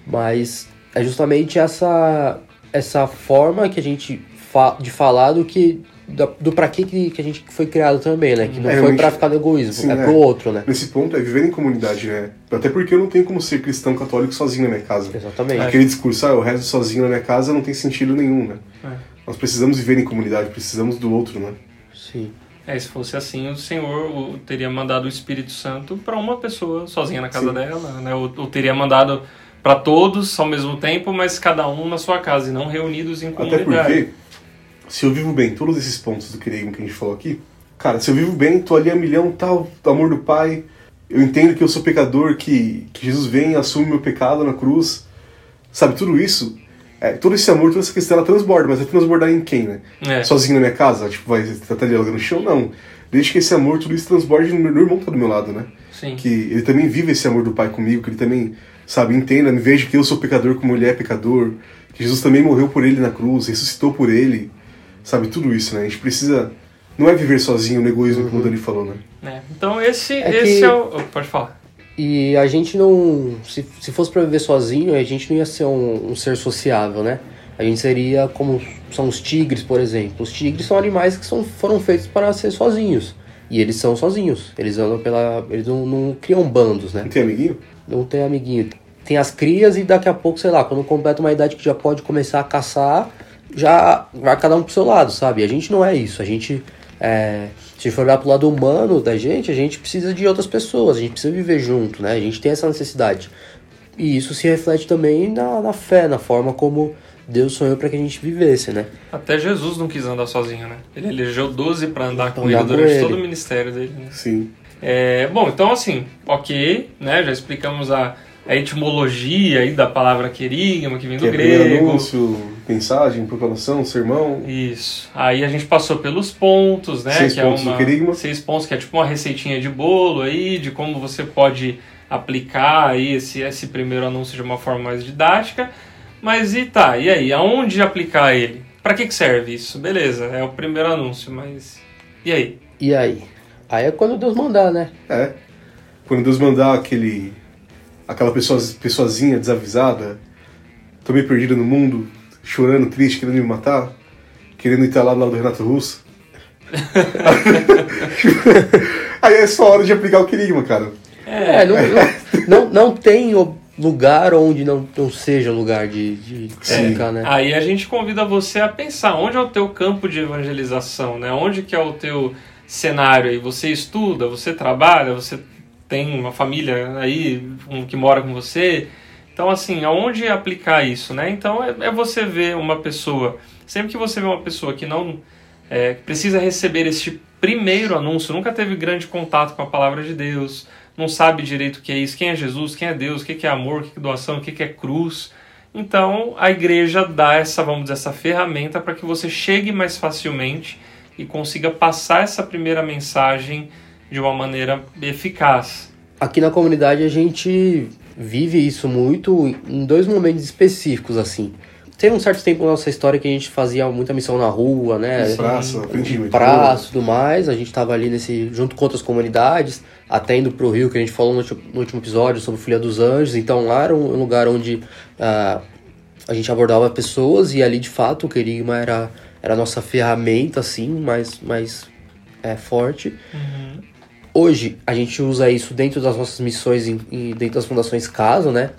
mas é justamente essa essa forma que a gente fa de falar do que da- do pra que que a gente foi criado também, né? Que não É, foi pra ficar no egoísmo, Sim, é é. pro outro, né? Nesse ponto é viver em comunidade, né? Até porque eu não tenho como ser cristão católico sozinho na minha casa. Exatamente. Aquele discurso, ah, eu rezo sozinho na minha casa não tem sentido nenhum, né? É. Nós precisamos viver em comunidade, precisamos do outro, né? Sim. É, se fosse assim, o Senhor teria mandado o Espírito Santo para uma pessoa sozinha na casa Sim. dela, né? Ou, ou teria mandado para todos ao mesmo tempo, mas cada um na sua casa e não reunidos em Até comunidade. porque, se eu vivo bem todos esses pontos do querigma que a gente falou aqui, cara, se eu vivo bem, tô ali a milhão, tal, do amor do Pai, eu entendo que eu sou pecador, que, que Jesus vem, assume meu pecado na cruz, sabe, tudo isso, é, todo esse amor, toda essa questão, ela transborda, mas vai transbordar em quem, né? É. Sozinho na minha casa, tipo, vai estar tá dialogando no chão? Não. Desde que esse amor, tudo isso transborde no meu irmão que tá do meu lado, né? Sim. que ele também vive esse amor do Pai comigo, que ele também, sabe, entenda, me veja que eu sou pecador como ele é pecador, que Jesus também morreu por ele na cruz, ressuscitou por ele, sabe, tudo isso, né? A gente precisa, não é viver sozinho no egoísmo, como o Dani falou, né? É, Então esse É esse que- é o. oh, Pode falar. E a gente não. Se, se fosse pra viver sozinho, a gente não ia ser um, um ser sociável, né? A gente seria como são os tigres, por exemplo. Os tigres são animais que são, foram feitos para ser sozinhos. E eles são sozinhos. Eles andam pela. Eles não, não criam bandos, né? Não tem amiguinho? Não tem amiguinho. Tem as crias e daqui a pouco, sei lá, quando completa uma idade que já pode começar a caçar, já vai cada um pro seu lado, sabe? A gente não é isso. A gente. é, se a gente for olhar pro lado humano da gente, a gente precisa de outras pessoas, a gente precisa viver junto, né? A gente tem essa necessidade. e isso se reflete também na, na fé, na forma como Deus sonhou para que a gente vivesse, né? Até Jesus não quis andar sozinho, né? Ele elegeu 12 para andar com ele durante ele. todo o ministério dele. né? Sim. É, bom, então assim, ok, né? Já explicamos a, a etimologia aí da palavra querigma, que vem do Que é grego. anúncio, mensagem, proclamação, sermão. Isso. Aí a gente passou pelos pontos, né? Seis que pontos é do uma, querigma. Seis pontos, que é tipo uma receitinha de bolo aí, de como você pode aplicar aí esse, esse primeiro anúncio de uma forma mais didática. Mas e tá, e aí? Aonde aplicar ele? Pra que, que serve isso? Beleza, é o primeiro anúncio, mas. E aí? E aí? Aí é quando Deus mandar, né? É. Quando Deus mandar aquele. aquela pessoa, pessoazinha desavisada, tô meio perdida no mundo, chorando, triste, querendo me matar, querendo ir lá do lado do Renato Russo. *laughs* Aí é só hora de aplicar o querigma, cara. É, não, não, não, não tem lugar onde não, não seja lugar de, de aplicar, né? Aí a gente convida você a pensar onde é o teu campo de evangelização, né? Onde que é o teu cenário aí? Você estuda, você trabalha, você tem uma família aí um, que mora com você. Então, assim, aonde aplicar isso, né? Então, é, é você ver uma pessoa... Sempre que você vê uma pessoa que não é, precisa receber este primeiro anúncio, nunca teve grande contato com a palavra de Deus, não sabe direito o que é isso, quem é Jesus, quem é Deus, o que é amor, o que é doação, o que é cruz. Então a igreja dá essa, vamos dizer, essa ferramenta para que você chegue mais facilmente e consiga passar essa primeira mensagem de uma maneira eficaz. Aqui na comunidade a gente vive isso muito em dois momentos específicos, assim. Teve um certo tempo na nossa história que a gente fazia muita missão na rua, né? Praça, praça e tudo mais. A gente estava ali nesse junto com outras comunidades, até indo pro Rio, que a gente falou no último, no último episódio sobre Filha dos Anjos. Então lá era um lugar onde ah, a gente abordava pessoas e ali de fato o querigma era, era a nossa ferramenta, assim, mais, mais é, forte. Hoje a gente usa isso dentro das nossas missões e dentro das fundações Caso, né?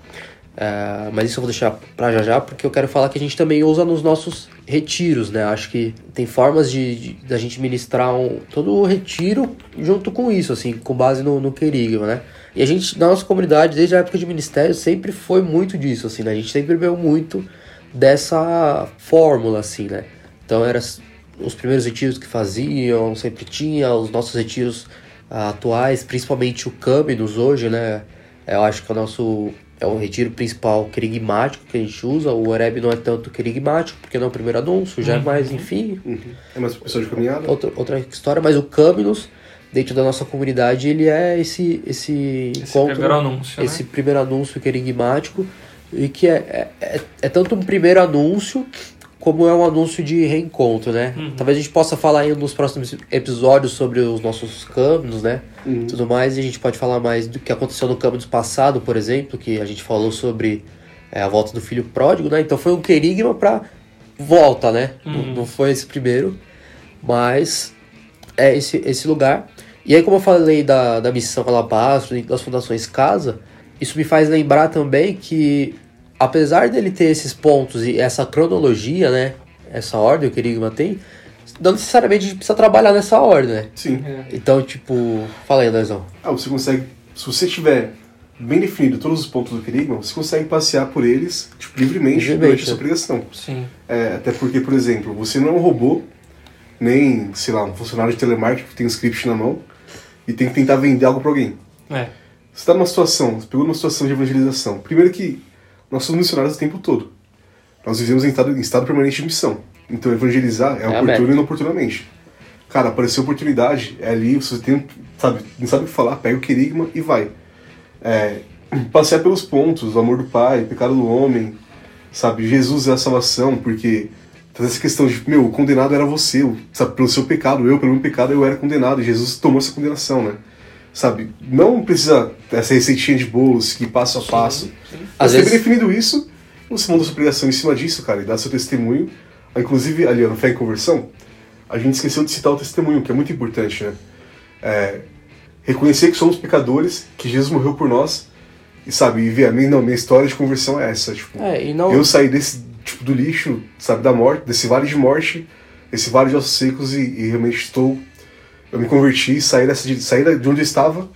É, mas isso eu vou deixar pra já já, porque eu quero falar que a gente também usa nos nossos retiros, né? Acho que tem formas de, da gente ministrar um, todo o retiro junto com isso, assim, com base no, no querigma, né? E a gente, na nossa comunidade, desde a época de ministério, sempre foi muito disso, assim, né? A gente sempre bebeu muito dessa fórmula, assim, né? Então, era os primeiros retiros que faziam, sempre tinha, os nossos retiros atuais, principalmente o Câminos hoje, né? Eu acho que é o nosso é o retiro principal querigmático que a gente usa. O Oreb não é tanto querigmático, porque não é o primeiro anúncio, já é mais, enfim, Uhum. É mais uma pessoa de caminhada. outra, outra história. Mas o Câminos, dentro da nossa comunidade, ele é esse, esse, Esse primeiro anúncio, né? esse primeiro anúncio querigmático, e que é, é, é, é tanto um primeiro anúncio como é um anúncio de reencontro, né? Uhum. Talvez a gente possa falar aí nos próximos episódios sobre os nossos câminos, né? Uhum. Tudo mais, e a gente pode falar mais do que aconteceu no câminos passado, por exemplo, que a gente falou sobre é, a volta do filho pródigo, né? Então foi um querigma pra volta, né? Não, Uhum. não foi esse primeiro, mas é esse, esse lugar. E aí, como eu falei da, da missão Alabastro e das fundações Casa, isso me faz lembrar também que, apesar dele ter esses pontos e essa cronologia, né? Essa ordem que o Querigma tem, não necessariamente a gente precisa trabalhar nessa ordem, né? Sim. É. Então, tipo, fala aí, Andrezão. Ah, você consegue. Se você tiver bem definido todos os pontos do querigma, você consegue passear por eles tipo, livremente Livremente, durante a sua né? pregação. Sim. É, até porque, por exemplo, você não é um robô, nem, sei lá, um funcionário de telemarketing que tem um script na mão e tem que tentar vender algo pra alguém. É. Você está numa situação, você pegou numa situação de evangelização. Primeiro que nós somos missionários o tempo todo. Nós vivemos em estado, em estado permanente de missão. Então evangelizar é, a oportuno e inoportunamente. Cara, apareceu oportunidade, é ali, você tem, sabe, não sabe o que falar, pega o querigma e vai. É, passear pelos pontos, o amor do Pai, o pecado do homem, sabe, Jesus é a salvação, porque essa questão de, meu, o condenado era você, sabe, pelo seu pecado, eu, pelo meu pecado, eu era condenado, e Jesus tomou essa condenação, né? Sabe, não precisa essa receitinha de bolos que passo a passo. Às Você vezes- definido isso, você monta sua pregação em cima disso, cara, e dá seu testemunho. Inclusive, ali no Fé em Conversão, a gente esqueceu de citar o testemunho, que é muito importante, né? É, reconhecer que somos pecadores, que Jesus morreu por nós, e sabe, e ver a minha, não, minha história de conversão é essa, tipo, É, e não. eu saí desse, tipo, do lixo, sabe, da morte, desse vale de morte, esse vale de ossos secos, e, e realmente estou, eu me converti, saí, dessa, de- saí de onde eu estava,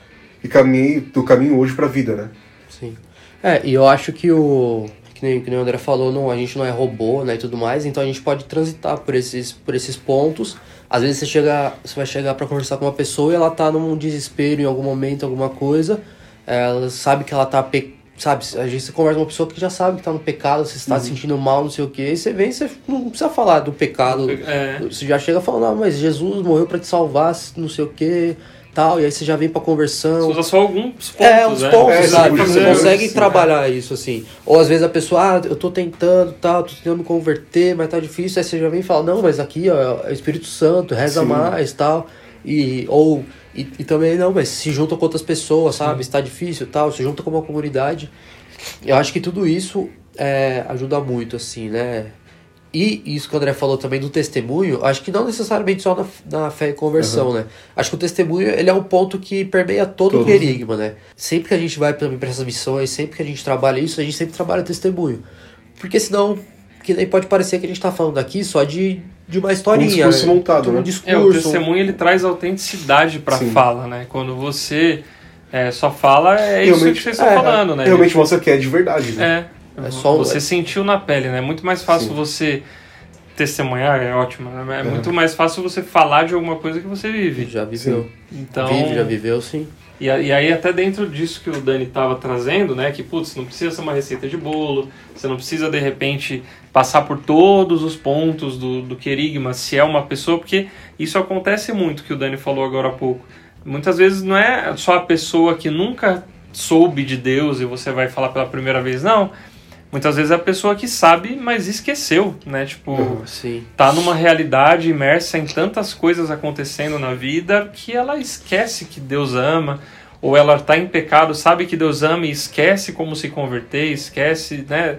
e caminhei do caminho hoje pra vida, né? Sim. É, e eu acho que o. Que nem, que nem o André falou, não, a gente não é robô, né, e tudo mais, então a gente pode transitar por esses, por esses pontos. Às vezes você chega, você vai chegar pra conversar com uma pessoa e ela tá num desespero em algum momento, alguma coisa. Ela sabe que ela tá pe... sabe, a gente conversa com uma pessoa que já sabe que tá no pecado, você está se sentindo mal, não sei o que, e você vem, você não precisa falar do pecado. É. Você já chega falando, ah, mas Jesus morreu pra te salvar, não sei o que, tal, e aí você já vem pra conversão. Você usa só alguns pontos, É, uns né? pontos, É, sabe? Você é, consegue trabalhar isso, assim. Ou às vezes a pessoa, ah, eu tô tentando, tal, tô tentando me converter, mas tá difícil. Aí você já vem e fala, não, mas aqui, ó, é o Espírito Santo, reza Sim. mais, tal. E, ou, e, e também, não, mas se junta com outras pessoas, sabe? Está difícil, tal, se junta com uma comunidade. Eu acho que tudo isso é, ajuda muito, assim, né? E isso que o André falou também do testemunho, acho que não necessariamente só na, na fé e conversão, né? Acho que o testemunho ele é um ponto que permeia todo o querigma, né? Sempre que a gente vai para essas missões, sempre que a gente trabalha isso, a gente sempre trabalha testemunho. Porque senão, que nem pode parecer que a gente tá falando aqui só de, de uma historinha. discurso né? montado, De um né? discurso. É, o testemunho ele traz autenticidade pra Sim. fala, né? Quando você é, só fala, é isso Realmente- que vocês estão é, falando, né? Realmente mostra que é de verdade, né? É. É só- você sentiu na pele, né? É muito mais fácil Sim. você testemunhar, é ótimo, né? É Uhum. muito mais fácil você falar de alguma coisa que você vive. Já viveu. Então, Vive, já viveu, sim. E, e aí, até dentro disso que o Dani estava trazendo, né? Que, putz, não precisa ser uma receita de bolo, você não precisa, de repente, passar por todos os pontos do, do querigma, se é uma pessoa, porque isso acontece muito, que o Dani falou agora há pouco. Muitas vezes não é só a pessoa que nunca soube de Deus e você vai falar pela primeira vez, não. Muitas vezes é a pessoa que sabe, mas esqueceu, né? Tipo, Uhum. Sim. tá numa realidade imersa em tantas coisas acontecendo na vida que ela esquece que Deus ama, ou ela tá em pecado, sabe que Deus ama e esquece como se converter, esquece, né?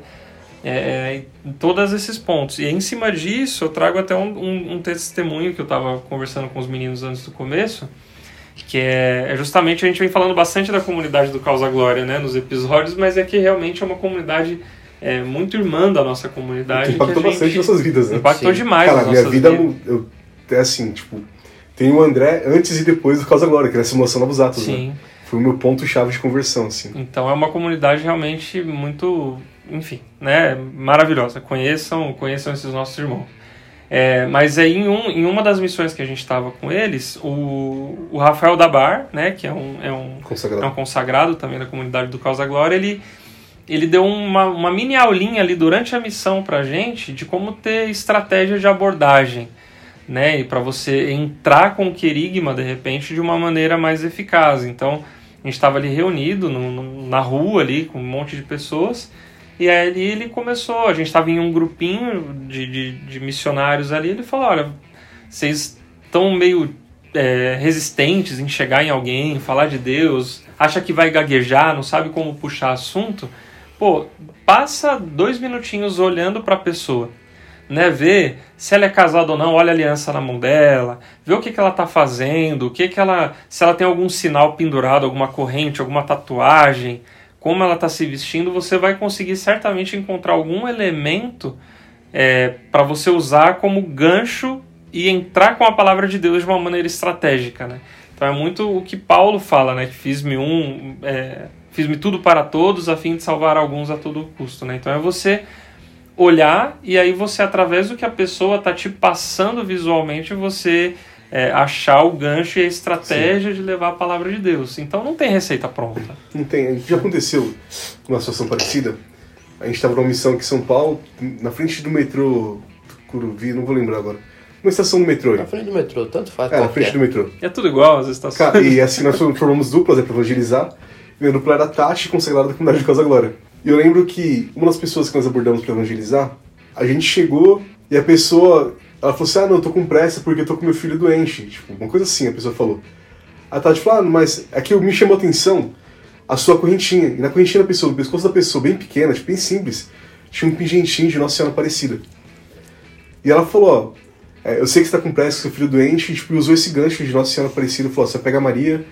É, em todos esses pontos. E em cima disso, eu trago até um, um, um testemunho que eu tava conversando com os meninos antes do começo, que é, é justamente a gente vem falando bastante da comunidade do Causa Glória, né, nos episódios, mas é que realmente é uma comunidade é, muito irmã da nossa comunidade. que Impactou a gente- bastante nossas vidas, né? Impactou Sim. demais Cara, minha vida, vidas. eu, é assim, tipo, tem o André antes e depois do Causa Glória, que era a simulação Novos Atos, né? Sim. Foi o meu ponto-chave de conversão, assim. Então é uma comunidade realmente muito, enfim, né, maravilhosa. Conheçam, conheçam esses nossos irmãos. É, mas aí em, um, em uma das missões que a gente estava com eles, o, o Rafael Dabar, né, que é um, é um Consagrado. é um consagrado também da comunidade do Causa Glória, ele, ele deu uma, uma mini aulinha ali durante a missão pra gente de como ter estratégia de abordagem, né? E para você entrar com o querigma, de repente, de uma maneira mais eficaz. Então, a gente estava ali reunido no, no- na rua ali com um monte de pessoas e aí ele começou, a gente estava em um grupinho de, de, de missionários ali, ele falou, olha, vocês estão meio é, resistentes em chegar em alguém, falar de Deus, acha que vai gaguejar, não sabe como puxar assunto, pô, passa dois minutinhos olhando para a pessoa, né? Vê se ela é casada ou não, olha a aliança na mão dela, vê o que, que ela tá fazendo, o que que ela, se ela tem algum sinal pendurado, alguma corrente, alguma tatuagem, como ela está se vestindo, você vai conseguir certamente encontrar algum elemento é, para você usar como gancho e entrar com a palavra de Deus de uma maneira estratégica, né? Então é muito o que Paulo fala, né? Que fiz-me um, é, fiz-me tudo para todos a fim de salvar alguns a todo custo, né? Então é você olhar e aí você através do que a pessoa está te passando visualmente você é, achar o gancho e a estratégia de levar a palavra de Deus. Então não tem receita pronta. Não tem. Já aconteceu uma situação parecida. A gente estava numa missão aqui em São Paulo, na frente do metrô Curuvi, não vou lembrar agora. Uma estação do metrô. Na frente do metrô, tanto faz É, na frente é. do metrô. É tudo igual as estações. Cara, e assim nós formamos duplas, é pra evangelizar. E a dupla era a Tati, consagrada da comunidade de Casa Glória. E eu lembro que uma das pessoas que nós abordamos pra evangelizar, a gente chegou e a pessoa, ela falou assim: ah, não, eu tô com pressa porque eu tô com meu filho doente. Tipo, uma coisa assim, a pessoa falou. A Tati falou: ah, mas aqui me chamou a atenção a sua correntinha. E na correntinha da pessoa, no pescoço da pessoa, bem pequena, tipo, bem simples, tinha um pingentinho de Nossa Senhora Aparecida. E ela falou: ó, é, eu sei que você tá com pressa, seu filho é doente, e tipo, usou esse gancho de Nossa Senhora Aparecida, falou: ó, você pega a Maria.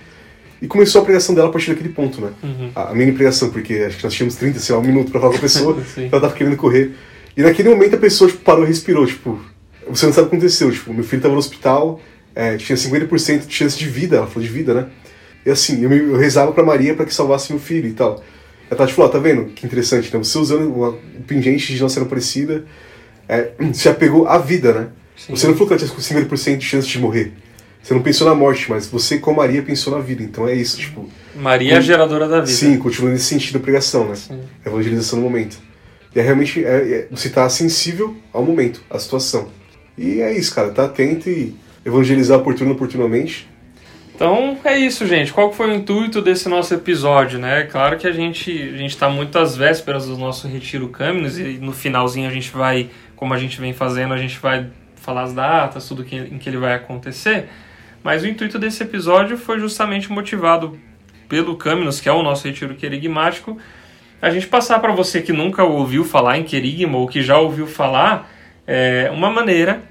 E começou a pregação dela a partir daquele ponto, né? Uhum. A, a mini pregação, porque acho que nós tínhamos 30, sei lá, um minuto pra falar com a pessoa, *laughs* ela tava querendo correr. E naquele momento a pessoa, tipo, parou e respirou, tipo, você não sabe o que aconteceu, tipo, meu filho tava no hospital, é, tinha 50% de chance de vida, ela falou de vida, né? E assim, eu, me- eu rezava pra Maria pra que salvasse meu filho e tal. A Tati falou, ó, tá vendo? Que interessante, né? Você usando o pingente de não ser parecida, é, você já pegou a vida, né? Sim. Você não falou que ela tinha 50% de chance de morrer. Você não pensou na morte, mas você, como Maria, pensou na vida. Então é isso, tipo. Maria é a geradora da vida. Sim, continua nesse sentido a pregação, né? Sim. A evangelização no momento. E é realmente, é, é- você tá sensível ao momento, à situação. E é isso, cara, tá atento e evangelizar oportuno oportunamente. Então é isso, gente. Qual foi o intuito desse nosso episódio, né? Claro que a gente a gente está muito às vésperas do nosso retiro Câminos e no finalzinho a gente vai, como a gente vem fazendo, a gente vai falar as datas, tudo que, em que ele vai acontecer. Mas o intuito desse episódio foi justamente motivado pelo Câminos, que é o nosso retiro querigmático, a gente passar para você que nunca ouviu falar em querigma ou que já ouviu falar, é, uma maneira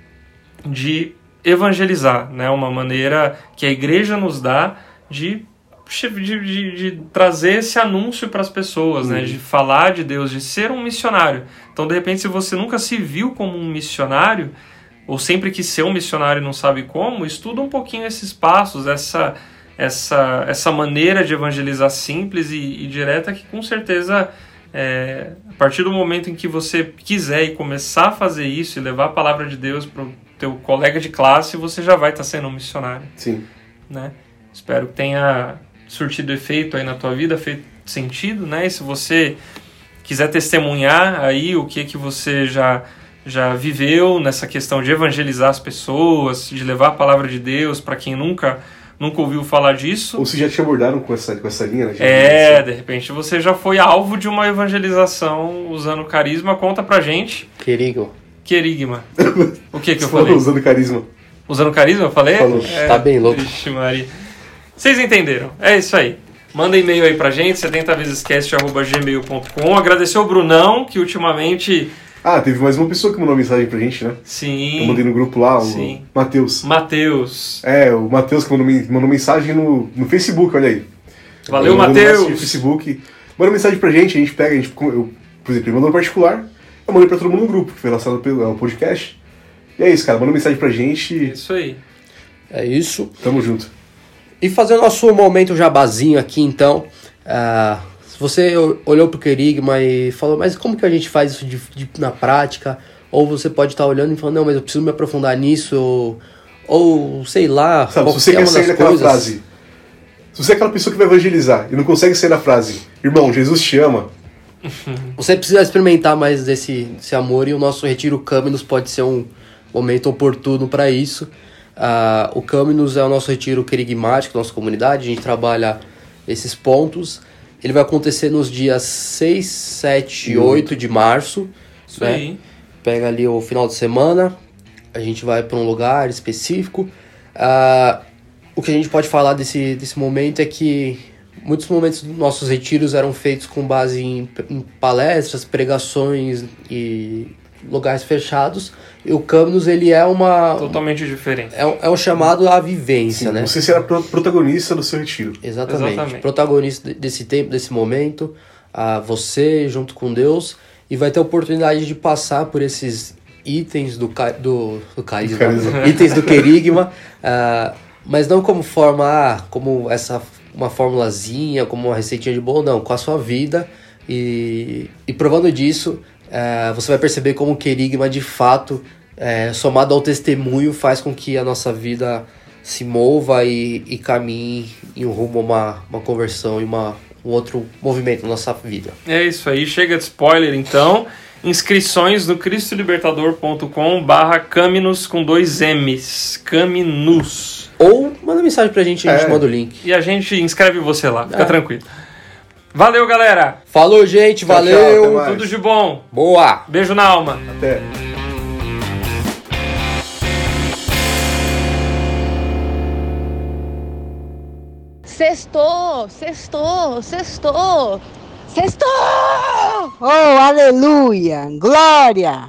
de evangelizar, né? Uma maneira que a igreja nos dá de, de, de- de trazer esse anúncio para as pessoas, né? De falar de Deus, de ser um missionário. Então, de repente, se você nunca se viu como um missionário, ou sempre quis ser um missionário e não sabe como, estuda um pouquinho esses passos, essa essa essa maneira de evangelizar simples e, e direta que com certeza é, a partir do momento em que você quiser e começar a fazer isso e levar a palavra de Deus para o teu colega de classe, você já vai estar sendo um missionário, Sim. né? Espero que tenha surtido efeito aí na tua vida, feito sentido, né? E se você quiser testemunhar aí o que que você já já viveu nessa questão de evangelizar as pessoas, de levar a palavra de Deus para quem nunca nunca ouviu falar disso. Ou se já te abordaram com essa, com essa linha, né? É, de repente você já foi alvo de uma evangelização usando carisma. Conta pra gente, Querido, querigma. O que que Você eu *laughs* falou falei? usando carisma. Usando carisma, eu falei? Falou. É, Tá bem louco. Vixe, Maria. Vocês entenderam? É isso aí. Manda e-mail aí pra gente, 70vezescast.gmail.com. Agradecer ao Brunão, que ultimamente, Ah, teve mais uma pessoa que mandou mensagem pra gente, né? Eu mandei sim, no grupo lá, o Sim. Matheus. Matheus. É, o Matheus que mandou, mandou mensagem no, no Facebook, olha aí. Valeu, mensagem No Matheus. Facebook. Manda mensagem pra gente, a gente pega, a gente, eu, por exemplo, ele mandou no particular, eu mandei pra todo mundo no grupo, que foi lançado pelo ao podcast. E é isso, cara, manda mensagem pra gente, Isso aí. é isso. tamo junto. E fazer o nosso momento jabazinho aqui, então. Ah, se você o- olhou pro Querigma e falou, mas como que a gente faz isso de, de- na prática? Ou você pode estar olhando e falando, não, mas eu preciso me aprofundar nisso, ou, ou sei lá, Sabe, se você quer uma sair daquela coisas. frase, se você é aquela pessoa que vai evangelizar e não consegue sair da frase, irmão, Jesus te ama, *laughs* Você precisa experimentar mais desse, desse amor e o nosso Retiro Câminos pode ser um momento oportuno para isso. Ah, o Câminos é o nosso retiro querigmático, nossa comunidade, a gente trabalha esses pontos. Ele vai acontecer nos dias 6, 7 e 8 de março. Isso né? aí. Pega ali o final de semana, a gente vai para um lugar específico. Ah, o que a gente pode falar desse, desse momento é que muitos momentos dos nossos retiros eram feitos com base em, em palestras, pregações e lugares fechados. E o Caminus, ele é uma... Totalmente diferente. É um, é um chamado à vivência, sim, né? você será pro- protagonista do seu retiro. Exatamente. Exatamente. Protagonista de- desse tempo, desse momento, a você junto com Deus, e vai ter a oportunidade de passar por esses itens do, ca- do, do carisma, carisma. *laughs* itens do querigma, ah, mas não como forma, ah, como essa uma formulazinha, como uma receitinha de bolo, não, com a sua vida e, e provando disso, eh, você vai perceber como o querigma de fato, eh, somado ao testemunho, faz com que a nossa vida se mova e, e caminhe em um rumo a uma, uma conversão e uma, um outro movimento na nossa vida. É isso aí, chega de spoiler então. Inscrições no cristolibertador.com barra Caminus com dois M's. Caminus. Ou manda mensagem pra gente, a gente É. manda o link. E a gente inscreve você lá, fica É. tranquilo. Valeu, galera. Falou, gente, Tchau, tchau, valeu! mais. Tudo de bom. Boa! Beijo na alma. Até. Sextou, sextou, sextou, sextou! Oh, aleluia! Glória!